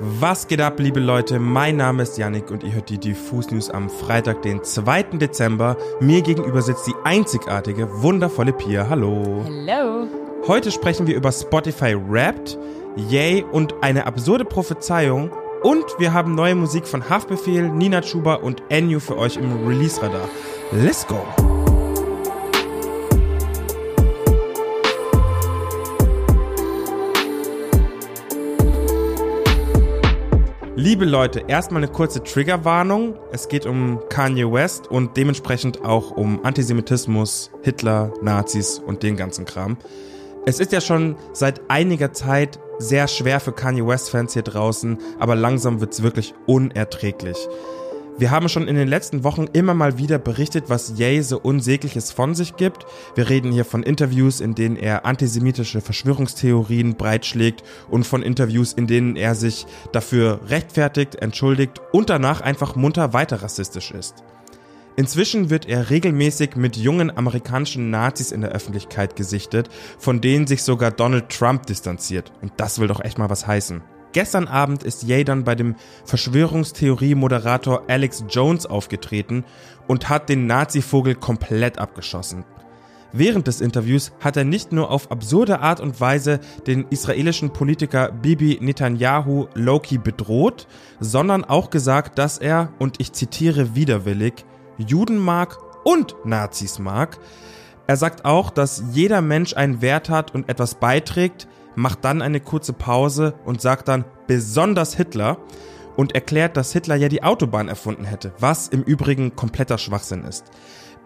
Was geht ab, liebe Leute? Mein Name ist Yannick und ihr hört die Diffus News am Freitag, den 2. Dezember. Mir gegenüber sitzt die einzigartige, wundervolle Pia. Hallo. Hallo. Heute sprechen wir über Spotify Wrapped, Yay und eine absurde Prophezeiung. Und wir haben neue Musik von Haftbefehl, Nina Chuba und Enyu für euch im Release-Radar. Let's go! Liebe Leute, erstmal eine kurze Triggerwarnung. Es geht um Kanye West und dementsprechend auch um Antisemitismus, Hitler, Nazis und den ganzen Kram. Es ist ja schon seit einiger Zeit sehr schwer für Kanye West-Fans hier draußen, aber langsam wird's wirklich unerträglich. Wir haben schon in den letzten Wochen immer mal wieder berichtet, was Ye so Unsägliches von sich gibt. Wir reden hier von Interviews, in denen er antisemitische Verschwörungstheorien breitschlägt und von Interviews, in denen er sich dafür rechtfertigt, entschuldigt und danach einfach munter weiter rassistisch ist. Inzwischen wird er regelmäßig mit jungen amerikanischen Nazis in der Öffentlichkeit gesichtet, von denen sich sogar Donald Trump distanziert. Und das will doch echt mal was heißen. Gestern Abend ist Ye dann bei dem Verschwörungstheorie-Moderator Alex Jones aufgetreten und hat den Nazi-Vogel komplett abgeschossen. Während des Interviews hat er nicht nur auf absurde Art und Weise den israelischen Politiker Bibi Netanyahu Loki bedroht, sondern auch gesagt, dass er, und ich zitiere widerwillig, Juden mag und Nazis mag. Er sagt auch, dass jeder Mensch einen Wert hat und etwas beiträgt, macht dann eine kurze Pause und sagt dann besonders Hitler und erklärt, dass Hitler ja die Autobahn erfunden hätte, was im Übrigen kompletter Schwachsinn ist.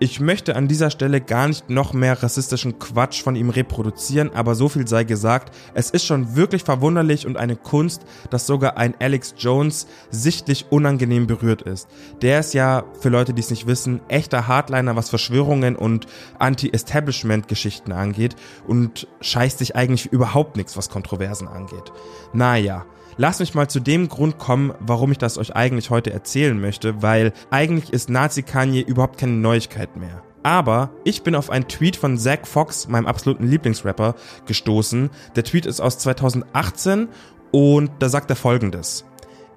Ich möchte an dieser Stelle gar nicht noch mehr rassistischen Quatsch von ihm reproduzieren, aber so viel sei gesagt, es ist schon wirklich verwunderlich und eine Kunst, dass sogar ein Alex Jones sichtlich unangenehm berührt ist. Der ist ja, für Leute, die es nicht wissen, echter Hardliner, was Verschwörungen und Anti-Establishment-Geschichten angeht und scheißt sich eigentlich überhaupt nichts, was Kontroversen angeht. Naja. Lasst mich mal zu dem Grund kommen, warum ich das euch eigentlich heute erzählen möchte, weil eigentlich ist Nazi Kanye überhaupt keine Neuigkeit mehr. Aber ich bin auf einen Tweet von Zach Fox, meinem absoluten Lieblingsrapper, gestoßen. Der Tweet ist aus 2018 und da sagt er folgendes.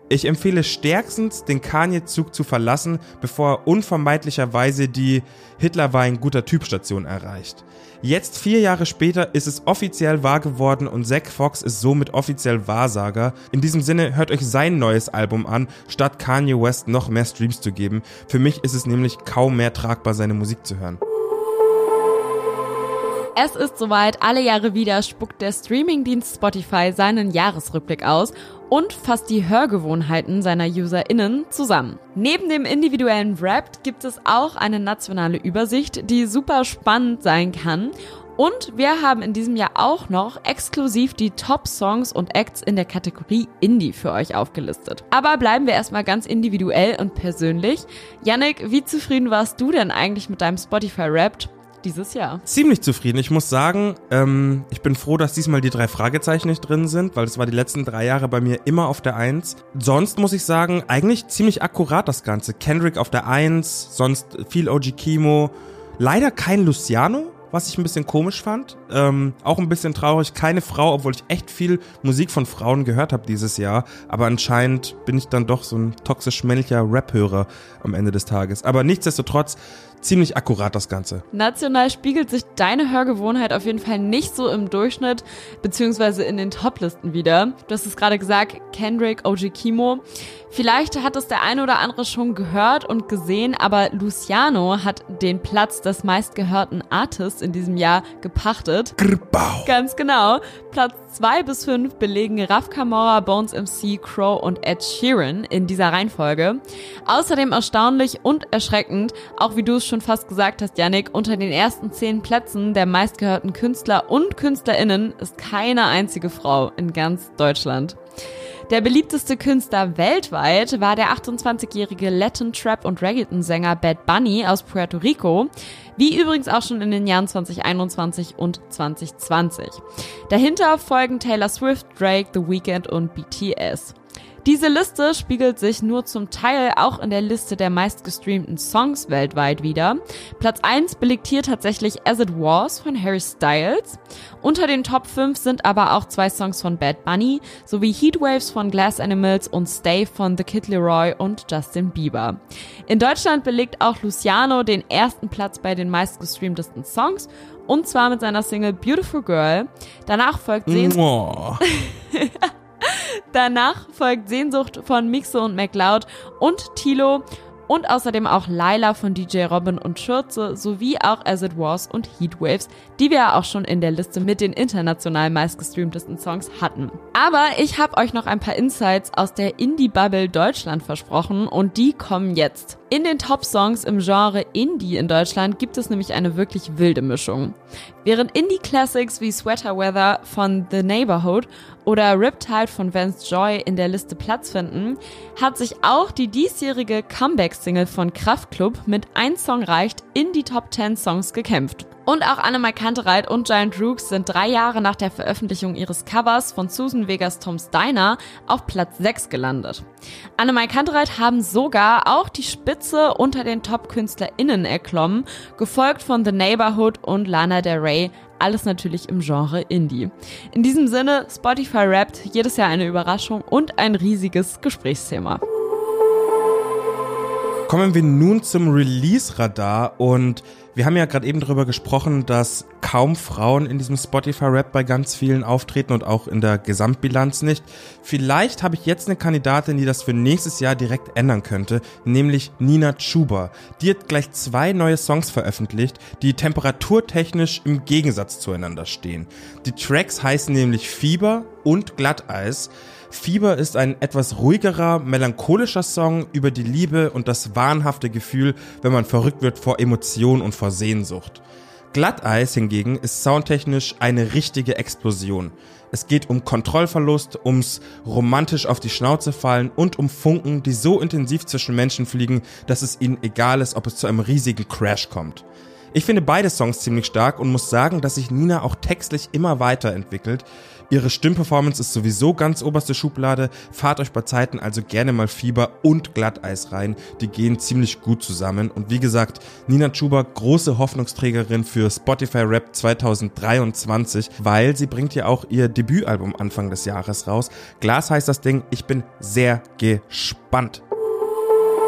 Ich empfehle stärkstens, den Kanye-Zug zu verlassen, bevor er unvermeidlicherweise die Hitler war ein guter Typ-Station erreicht. Jetzt, vier Jahre später, ist es offiziell wahr geworden und Zack Fox ist somit offiziell Wahrsager. In diesem Sinne, hört euch sein neues Album an, statt Kanye West noch mehr Streams zu geben. Für mich ist es nämlich kaum mehr tragbar, seine Musik zu hören. Es ist soweit, alle Jahre wieder spuckt der Streamingdienst Spotify seinen Jahresrückblick aus und fasst die Hörgewohnheiten seiner UserInnen zusammen. Neben dem individuellen Rap gibt es auch eine nationale Übersicht, die super spannend sein kann und wir haben in diesem Jahr auch noch exklusiv die Top-Songs und Acts in der Kategorie Indie für euch aufgelistet. Aber bleiben wir erstmal ganz individuell und persönlich. Yannick, wie zufrieden warst du denn eigentlich mit deinem Spotify-Rap? Dieses Jahr. Ziemlich zufrieden. Ich muss sagen, ähm, ich bin froh, dass diesmal die drei Fragezeichen nicht drin sind, weil das war die letzten drei Jahre bei mir immer auf der Eins. Sonst muss ich sagen, eigentlich ziemlich akkurat das Ganze. Kendrick auf der Eins, sonst viel OG Kimo. Leider kein Luciano, was ich ein bisschen komisch fand. Ähm, auch ein bisschen traurig. Keine Frau, obwohl ich echt viel Musik von Frauen gehört habe dieses Jahr. Aber anscheinend bin ich dann doch so ein toxisch männlicher Rap-Hörer am Ende des Tages. Aber nichtsdestotrotz ziemlich akkurat das Ganze. National spiegelt sich deine Hörgewohnheit auf jeden Fall nicht so im Durchschnitt beziehungsweise in den Toplisten wieder. Du hast es gerade gesagt, Kendrick, OG Kimo. Vielleicht hat es der eine oder andere schon gehört und gesehen, aber Luciano hat den Platz des meistgehörten Artists in diesem Jahr gepachtet. Grbau. Ganz genau. Platz zwei bis fünf belegen Raf Kamora, Bones MC, Crow und Ed Sheeran in dieser Reihenfolge. Außerdem erstaunlich und erschreckend, auch wie du es schon fast gesagt hast, Yannick, unter den ersten zehn Plätzen der meistgehörten Künstler und KünstlerInnen ist keine einzige Frau in ganz Deutschland. Der beliebteste Künstler weltweit war der 28-jährige Latin Trap und Reggaeton-Sänger Bad Bunny aus Puerto Rico, wie übrigens auch schon in den Jahren 2021 und 2020. Dahinter folgen Taylor Swift, Drake, The Weeknd und BTS. Diese Liste spiegelt sich nur zum Teil auch in der Liste der meistgestreamten Songs weltweit wieder. Platz 1 belegt hier tatsächlich As It Was von Harry Styles. Unter den Top 5 sind aber auch zwei Songs von Bad Bunny sowie Heatwaves von Glass Animals und Stay von The Kid Leroy und Justin Bieber. In Deutschland belegt auch Luciano den ersten Platz bei den meistgestreamtesten Songs und zwar mit seiner Single Beautiful Girl. Danach folgt Sehnsucht. Danach folgt Sehnsucht von Mixe und McLeod und Tilo und außerdem auch Laila von DJ Robin und Schürze sowie auch As It Was und Heatwaves, die wir ja auch schon in der Liste mit den international meistgestreamtesten Songs hatten. Aber ich habe euch noch ein paar Insights aus der Indie-Bubble Deutschland versprochen und die kommen jetzt. In den Top-Songs im Genre Indie in Deutschland gibt es nämlich eine wirklich wilde Mischung. Während Indie-Classics wie Sweater Weather von The Neighborhood oder Riptide von Vance Joy in der Liste Platz finden, hat sich auch die diesjährige Comeback-Single von Kraftklub mit ein Song reicht in die Top 10 Songs gekämpft. Und auch Annemai Kantereit und Giant Rooks sind drei Jahre nach der Veröffentlichung ihres Covers von Susan Vegas Tom's Diner auf Platz 6 gelandet. Annemai Kantereit haben sogar auch die Spitze unter den Top-KünstlerInnen erklommen, gefolgt von The Neighborhood und Lana Del Rey, alles natürlich im Genre Indie. In diesem Sinne, Spotify rappt jedes Jahr eine Überraschung und ein riesiges Gesprächsthema. Kommen wir nun zum Release-Radar und wir haben ja gerade eben darüber gesprochen, dass kaum Frauen in diesem Spotify-Rap bei ganz vielen auftreten und auch in der Gesamtbilanz nicht. Vielleicht habe ich jetzt eine Kandidatin, die das für nächstes Jahr direkt ändern könnte, nämlich Nina Chuba. Die hat gleich zwei neue Songs veröffentlicht, die temperaturtechnisch im Gegensatz zueinander stehen. Die Tracks heißen nämlich Fieber und Glatteis. Fieber ist ein etwas ruhigerer, melancholischer Song über die Liebe und das wahnhafte Gefühl, wenn man verrückt wird vor Emotion und vor Sehnsucht. Glatteis hingegen ist soundtechnisch eine richtige Explosion. Es geht um Kontrollverlust, ums romantisch auf die Schnauze fallen und um Funken, die so intensiv zwischen Menschen fliegen, dass es ihnen egal ist, ob es zu einem riesigen Crash kommt. Ich finde beide Songs ziemlich stark und muss sagen, dass sich Nina auch textlich immer weiterentwickelt. Ihre Stimmperformance ist sowieso ganz oberste Schublade. Fahrt euch bei Zeiten also gerne mal Fieber und Glatteis rein. Die gehen ziemlich gut zusammen. Und wie gesagt, Nina Chuba, große Hoffnungsträgerin für Spotify Rap 2023, weil sie bringt ja auch ihr Debütalbum Anfang des Jahres raus. Glas heißt das Ding. Ich bin sehr gespannt.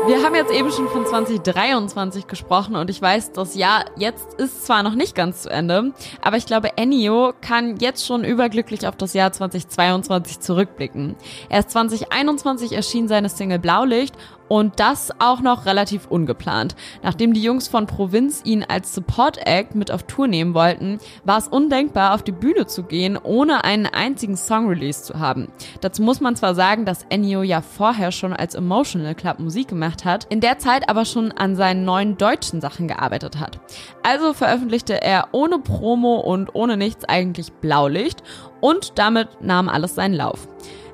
Wir haben jetzt eben schon von 2023 gesprochen und ich weiß, das Jahr jetzt ist zwar noch nicht ganz zu Ende, aber ich glaube, Ennio kann jetzt schon überglücklich auf das Jahr 2022 zurückblicken. Erst 2021 erschien seine Single Blaulicht und das auch noch relativ ungeplant. Nachdem die Jungs von Provinz ihn als Support Act mit auf Tour nehmen wollten, war es undenkbar, auf die Bühne zu gehen, ohne einen einzigen Song Release zu haben. Dazu muss man zwar sagen, dass Ennio ja vorher schon als Emotional Club Musik gemacht hat, in der Zeit aber schon an seinen neuen deutschen Sachen gearbeitet hat. Also veröffentlichte er ohne Promo und ohne nichts eigentlich Blaulicht und damit nahm alles seinen Lauf.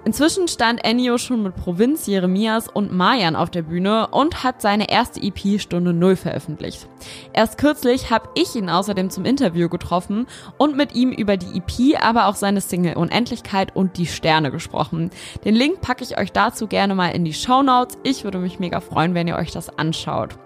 Inzwischen stand Ennio schon mit Provinz, Jeremias und Mayan auf der Bühne und hat seine erste EP Stunde Null veröffentlicht. Erst kürzlich habe ich ihn außerdem zum Interview getroffen und mit ihm über die EP, aber auch seine Single Unendlichkeit und die Sterne gesprochen. Den Link packe ich euch dazu gerne mal in die Show Notes. Ich würde mich mega freuen, wenn ihr euch das anschaut.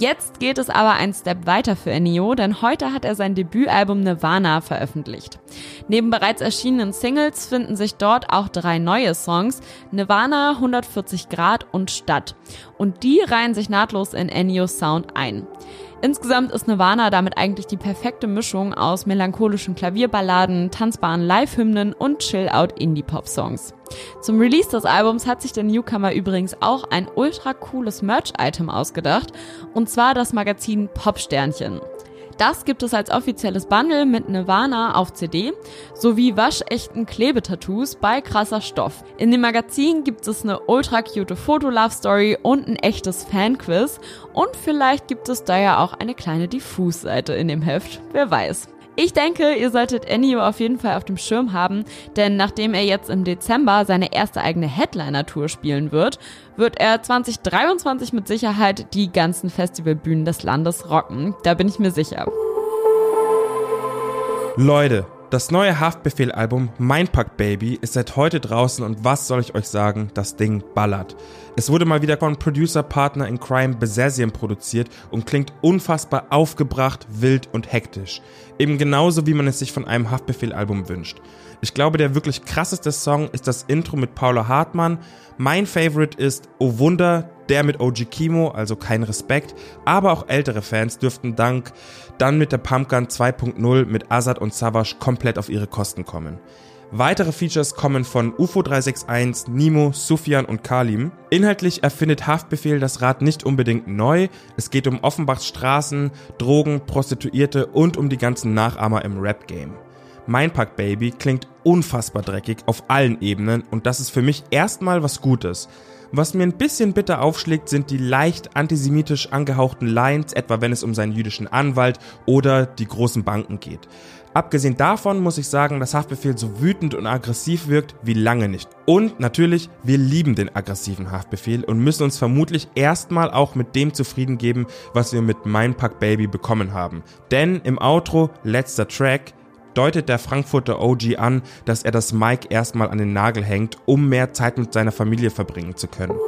Jetzt geht es aber einen Step weiter für Ennio, denn heute hat er sein Debütalbum Nirvana veröffentlicht. Neben bereits erschienenen Singles finden sich dort auch drei neue Songs, Nirvana, 140 Grad und Stadt. Und die reihen sich nahtlos in Ennios Sound ein. Insgesamt ist Nirvana damit eigentlich die perfekte Mischung aus melancholischen Klavierballaden, tanzbaren Live-Hymnen und Chill-Out-Indie-Pop-Songs. Zum Release des Albums hat sich der Newcomer übrigens auch ein ultra cooles Merch-Item ausgedacht, und zwar das Magazin Popsternchen. Das gibt es als offizielles Bundle mit Nirvana auf CD sowie waschechten Klebetattoos bei krasser Stoff. In dem Magazin gibt es eine ultra cute Foto-Love-Story und ein echtes Fan-Quiz und vielleicht gibt es da ja auch eine kleine Diffus-Seite in dem Heft, wer weiß. Ich denke, ihr solltet Ennio auf jeden Fall auf dem Schirm haben, denn nachdem er jetzt im Dezember seine erste eigene Headliner-Tour spielen wird, wird er 2023 mit Sicherheit die ganzen Festivalbühnen des Landes rocken. Da bin ich mir sicher. Leute, Das neue Haftbefehl-Album Mindpack Baby ist seit heute draußen und was soll ich euch sagen, das Ding ballert. Es wurde mal wieder von Producer-Partner in Crime Besazium produziert und klingt unfassbar aufgebracht, wild und hektisch. Eben genauso, wie man es sich von einem Haftbefehl-Album wünscht. Ich glaube, der wirklich krasseste Song ist das Intro mit Paula Hartmann. Mein Favorite ist Oh Wunder, der mit OG Kimo, also kein Respekt. Aber auch ältere Fans dürften dank dann mit der Pumpgun 2.0 mit Azad und Savage komplett auf ihre Kosten kommen. Weitere Features kommen von UFO 361, Nimo, Sufjan und Kalim. Inhaltlich erfindet Haftbefehl das Rad nicht unbedingt neu. Es geht um Offenbachs Straßen, Drogen, Prostituierte und um die ganzen Nachahmer im Rap-Game. Mein Pack Baby klingt unfassbar dreckig auf allen Ebenen und das ist für mich erstmal was Gutes. Was mir ein bisschen bitter aufschlägt, sind die leicht antisemitisch angehauchten Lines, etwa wenn es um seinen jüdischen Anwalt oder die großen Banken geht. Abgesehen davon muss ich sagen, dass Haftbefehl so wütend und aggressiv wirkt wie lange nicht. Und natürlich, wir lieben den aggressiven Haftbefehl und müssen uns vermutlich erstmal auch mit dem zufrieden geben, was wir mit Mein Pack Baby bekommen haben. Denn im Outro, letzter Track, deutet der Frankfurter OG an, dass er das Mike erstmal an den Nagel hängt, um mehr Zeit mit seiner Familie verbringen zu können.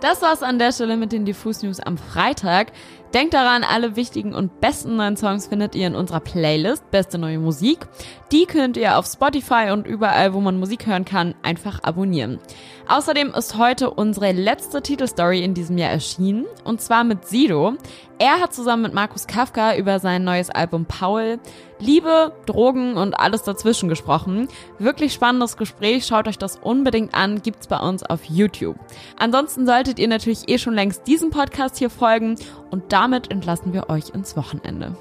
Das war's an der Stelle mit den Diffus News am Freitag. Denkt daran, alle wichtigen und besten neuen Songs findet ihr in unserer Playlist Beste neue Musik. Die könnt ihr auf Spotify und überall, wo man Musik hören kann, einfach abonnieren. Außerdem ist heute unsere letzte Titelstory in diesem Jahr erschienen, und zwar mit Sido. Er hat zusammen mit Markus Kafka über sein neues Album Paul Liebe, Drogen und alles dazwischen gesprochen. Wirklich spannendes Gespräch, schaut euch das unbedingt an, gibt's bei uns auf YouTube. Ansonsten solltet ihr natürlich eh schon längst diesem Podcast hier folgen und damit entlassen wir euch ins Wochenende.